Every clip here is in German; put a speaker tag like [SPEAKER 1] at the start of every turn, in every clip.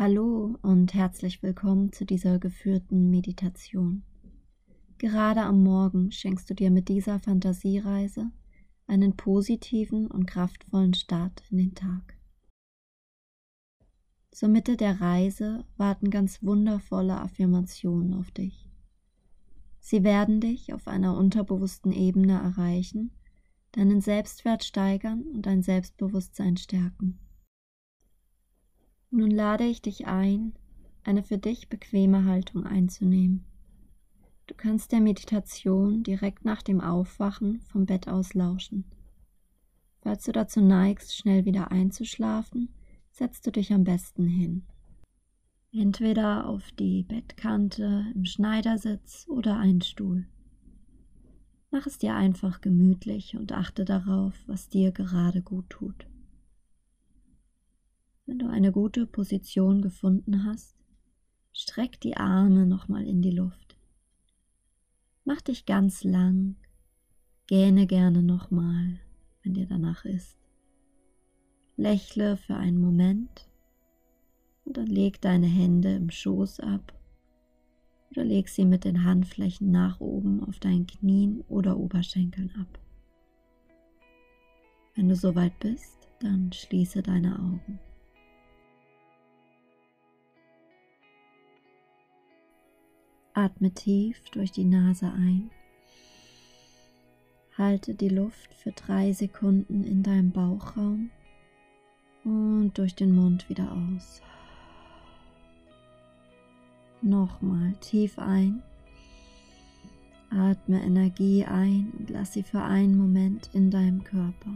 [SPEAKER 1] Hallo und herzlich willkommen zu dieser geführten Meditation. Gerade am Morgen schenkst du dir mit dieser Fantasiereise einen positiven und kraftvollen Start in den Tag. Zur Mitte der Reise warten ganz wundervolle Affirmationen auf dich. Sie werden dich auf einer unterbewussten Ebene erreichen, deinen Selbstwert steigern und dein Selbstbewusstsein stärken. Nun lade ich dich ein, eine für dich bequeme Haltung einzunehmen. Du kannst der Meditation direkt nach dem Aufwachen vom Bett aus lauschen. Falls du dazu neigst, schnell wieder einzuschlafen, setzt du dich am besten hin. Entweder auf die Bettkante, im Schneidersitz oder einen Stuhl. Mach es dir einfach gemütlich und achte darauf, was dir gerade gut tut. Wenn du eine gute Position gefunden hast, streck die Arme nochmal in die Luft. Mach dich ganz lang, gähne gerne nochmal, wenn dir danach ist. Lächle für einen Moment und dann leg deine Hände im Schoß ab oder leg sie mit den Handflächen nach oben auf deinen Knien oder Oberschenkeln ab. Wenn du soweit bist, dann schließe deine Augen. Atme tief durch die Nase ein. Halte die Luft für drei Sekunden in deinem Bauchraum und durch den Mund wieder aus. Nochmal tief ein. Atme Energie ein und lass sie für einen Moment in deinem Körper.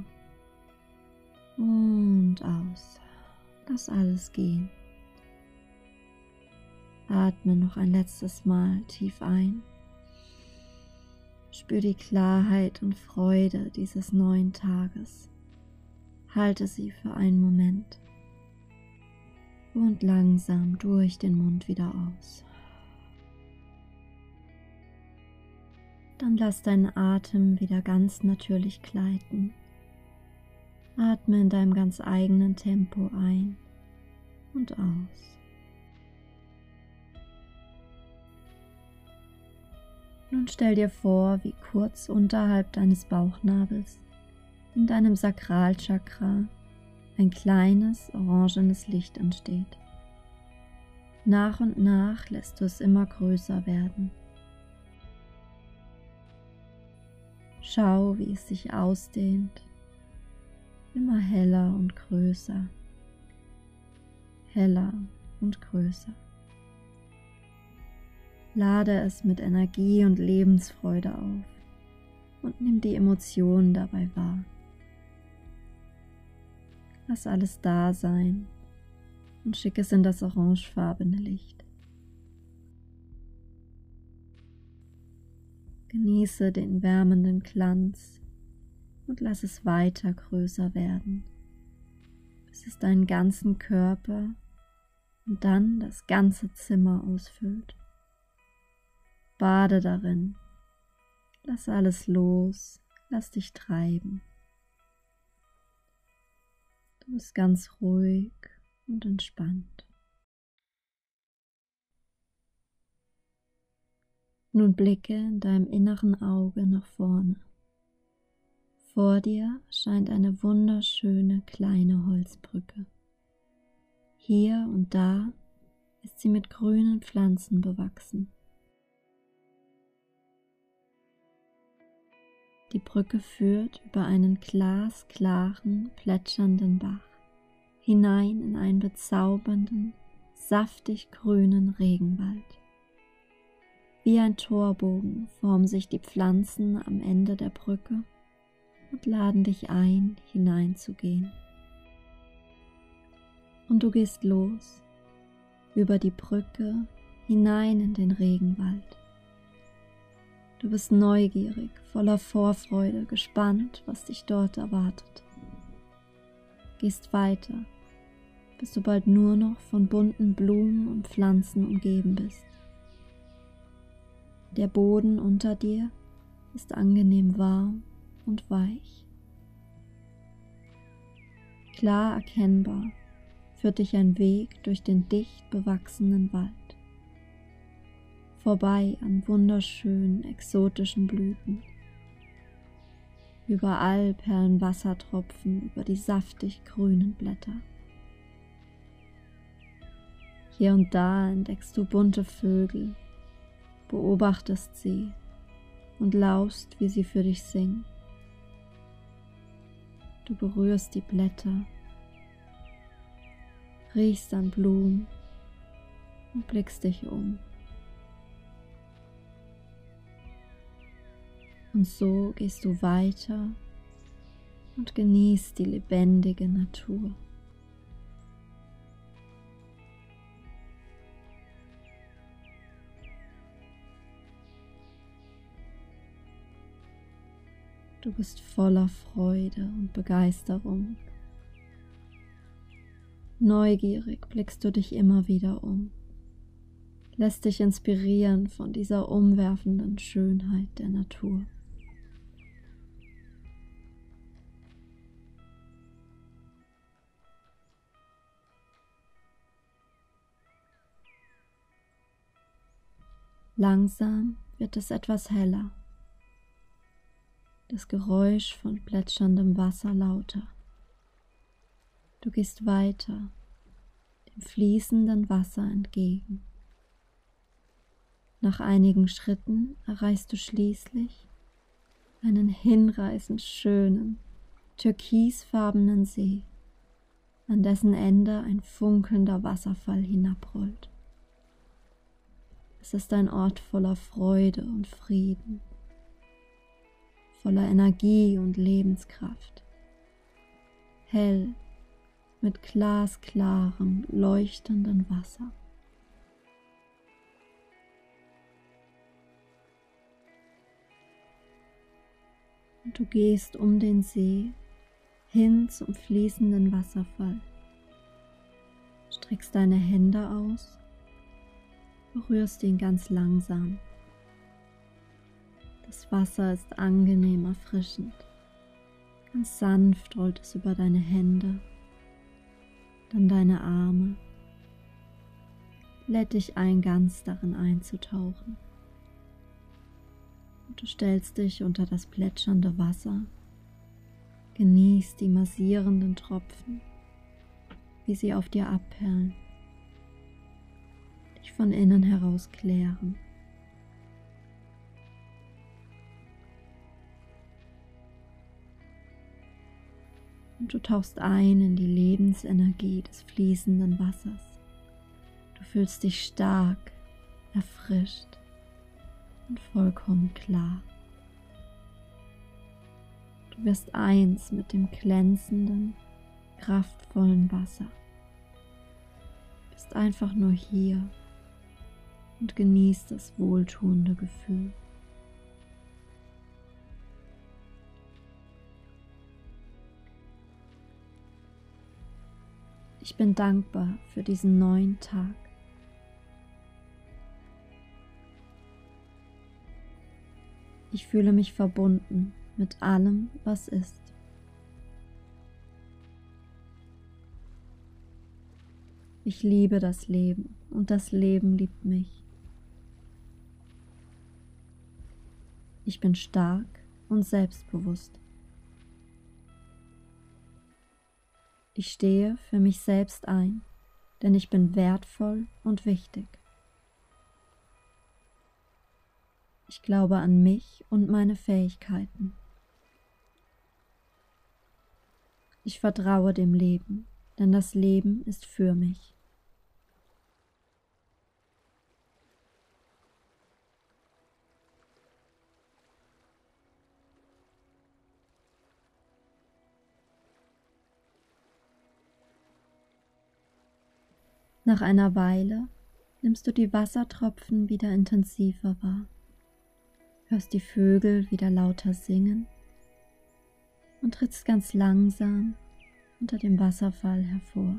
[SPEAKER 1] Und aus. Lass alles gehen. Atme noch ein letztes Mal tief ein. Spür die Klarheit und Freude dieses neuen Tages. Halte sie für einen Moment und langsam durch den Mund wieder aus. Dann lass deinen Atem wieder ganz natürlich gleiten. Atme in deinem ganz eigenen Tempo ein und aus. Nun stell dir vor, wie kurz unterhalb deines Bauchnabels, in deinem Sakralchakra, ein kleines orangenes Licht entsteht. Nach und nach lässt du es immer größer werden. Schau, wie es sich ausdehnt, immer heller und größer, heller und größer. Lade es mit Energie und Lebensfreude auf und nimm die Emotionen dabei wahr. Lass alles da sein und schick es in das orangefarbene Licht. Genieße den wärmenden Glanz und lass es weiter größer werden, bis es deinen ganzen Körper und dann das ganze Zimmer ausfüllt. Bade darin. Lass alles los, lass dich treiben. Du bist ganz ruhig und entspannt. Nun blicke in deinem inneren Auge nach vorne. Vor dir scheint eine wunderschöne kleine Holzbrücke. Hier und da ist sie mit grünen Pflanzen bewachsen. Die Brücke führt über einen glasklaren, plätschernden Bach hinein in einen bezaubernden, saftig grünen Regenwald. Wie ein Torbogen formen sich die Pflanzen am Ende der Brücke und laden dich ein, hineinzugehen. Und du gehst los über die Brücke hinein in den Regenwald. Du bist neugierig, voller Vorfreude, gespannt, was dich dort erwartet. Gehst weiter, bis du bald nur noch von bunten Blumen und Pflanzen umgeben bist. Der Boden unter dir ist angenehm warm und weich. Klar erkennbar führt dich ein Weg durch den dicht bewachsenen Wald, vorbei an wunderschönen exotischen Blüten. Überall perlen Wassertropfen über die saftig grünen Blätter. Hier und da entdeckst du bunte Vögel, beobachtest sie und laust, wie sie für dich singen. Du berührst die Blätter, riechst an Blumen und blickst dich um. Und so gehst du weiter und genießt die lebendige Natur. Du bist voller Freude und Begeisterung. Neugierig blickst du dich immer wieder um, lässt dich inspirieren von dieser umwerfenden Schönheit der Natur. Langsam wird es etwas heller das Geräusch von plätscherndem Wasser lauter. Du gehst weiter, dem fließenden Wasser entgegen. Nach einigen Schritten erreichst du schließlich einen hinreißend schönen, türkisfarbenen See, an dessen Ende ein funkelnder Wasserfall hinabrollt. Es ist ein Ort voller Freude und Frieden voller Energie und Lebenskraft. Hell mit glasklarem, leuchtenden Wasser. Und du gehst um den See hin zum fließenden Wasserfall. Streckst deine Hände aus, berührst ihn ganz langsam. Das Wasser ist angenehm erfrischend. Ganz sanft rollt es über deine Hände, dann deine Arme. Lädt dich ein, ganz darin einzutauchen. Und du stellst dich unter das plätschernde Wasser, genießt die massierenden Tropfen, wie sie auf dir abperlen, dich von innen heraus klären. und du tauchst ein in die Lebensenergie des fließenden Wassers. Du fühlst dich stark, erfrischt und vollkommen klar. Du wirst eins mit dem glänzenden, kraftvollen Wasser. Du bist einfach nur hier und genießt das wohltuende Gefühl. Ich bin dankbar für diesen neuen Tag. Ich fühle mich verbunden mit allem, was ist. Ich liebe das Leben und das Leben liebt mich. Ich bin stark und selbstbewusst. Ich stehe für mich selbst ein, denn ich bin wertvoll und wichtig. Ich glaube an mich und meine Fähigkeiten. Ich vertraue dem Leben, denn das Leben ist für mich. Nach einer Weile nimmst du die Wassertropfen wieder intensiver wahr, hörst die Vögel wieder lauter singen und trittst ganz langsam unter dem Wasserfall hervor.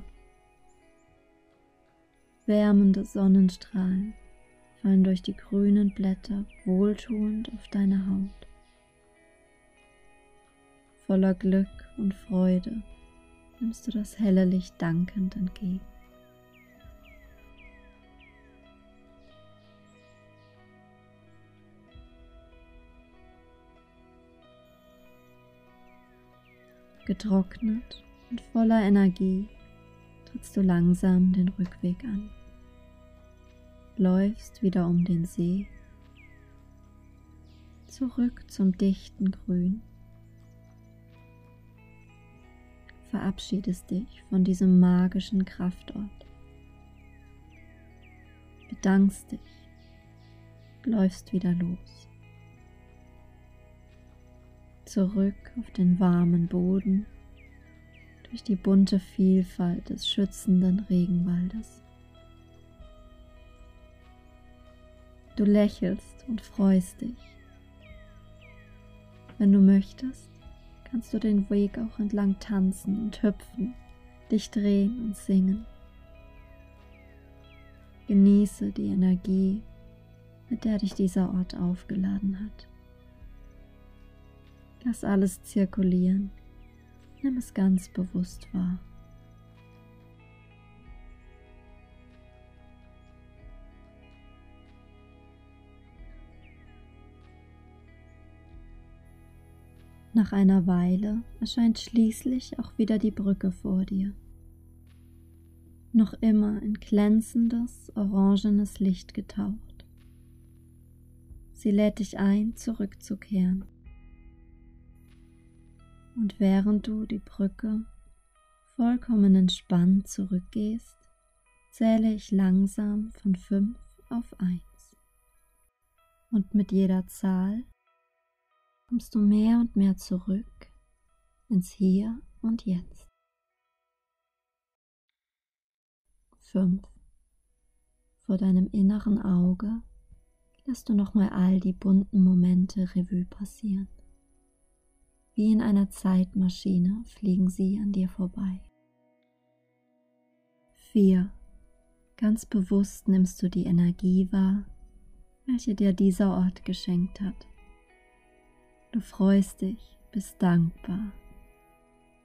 [SPEAKER 1] Wärmende Sonnenstrahlen fallen durch die grünen Blätter wohltuend auf deine Haut. Voller Glück und Freude nimmst du das helle Licht dankend entgegen. Getrocknet und voller Energie trittst du langsam den Rückweg an. Läufst wieder um den See, zurück zum dichten Grün. Verabschiedest dich von diesem magischen Kraftort. Bedankst dich, läufst wieder los zurück auf den warmen Boden durch die bunte Vielfalt des schützenden Regenwaldes. Du lächelst und freust dich. Wenn du möchtest, kannst du den Weg auch entlang tanzen und hüpfen, dich drehen und singen. Genieße die Energie, mit der dich dieser Ort aufgeladen hat. Lass alles zirkulieren. Nimm es ganz bewusst wahr. Nach einer Weile erscheint schließlich auch wieder die Brücke vor dir. Noch immer in glänzendes, orangenes Licht getaucht. Sie lädt dich ein, zurückzukehren. Und während du die Brücke vollkommen entspannt zurückgehst, zähle ich langsam von 5 auf 1. Und mit jeder Zahl kommst du mehr und mehr zurück ins Hier und Jetzt. 5. Vor deinem inneren Auge lässt du nochmal all die bunten Momente Revue passieren. Wie in einer Zeitmaschine fliegen sie an dir vorbei. 4. Ganz bewusst nimmst du die Energie wahr, welche dir dieser Ort geschenkt hat. Du freust dich, bist dankbar,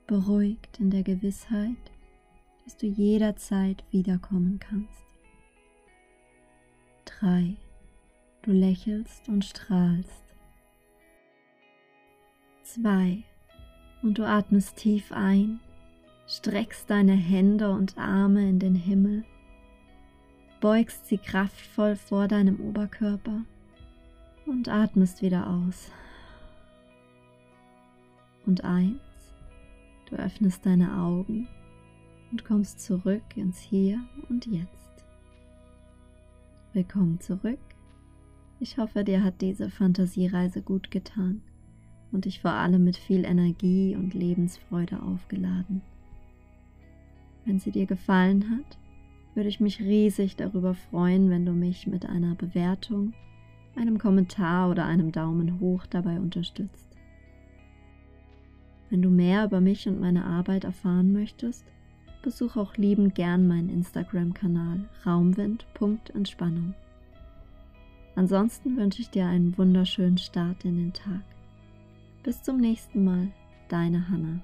[SPEAKER 1] beruhigt in der Gewissheit, dass du jederzeit wiederkommen kannst. 3. Du lächelst und strahlst 2 und du atmest tief ein, streckst deine Hände und Arme in den Himmel, beugst sie kraftvoll vor deinem Oberkörper und atmest wieder aus. Und eins, du öffnest deine Augen und kommst zurück ins Hier und Jetzt. Willkommen zurück. Ich hoffe, dir hat diese Fantasiereise gut getan und dich vor allem mit viel Energie und Lebensfreude aufgeladen. Wenn sie dir gefallen hat, würde ich mich riesig darüber freuen, wenn du mich mit einer Bewertung, einem Kommentar oder einem Daumen hoch dabei unterstützt. Wenn du mehr über mich und meine Arbeit erfahren möchtest, besuch auch liebend gern meinen Instagram-Kanal raumwind.entspannung. Ansonsten wünsche ich dir einen wunderschönen Start in den Tag. Bis zum nächsten Mal, deine Hanna.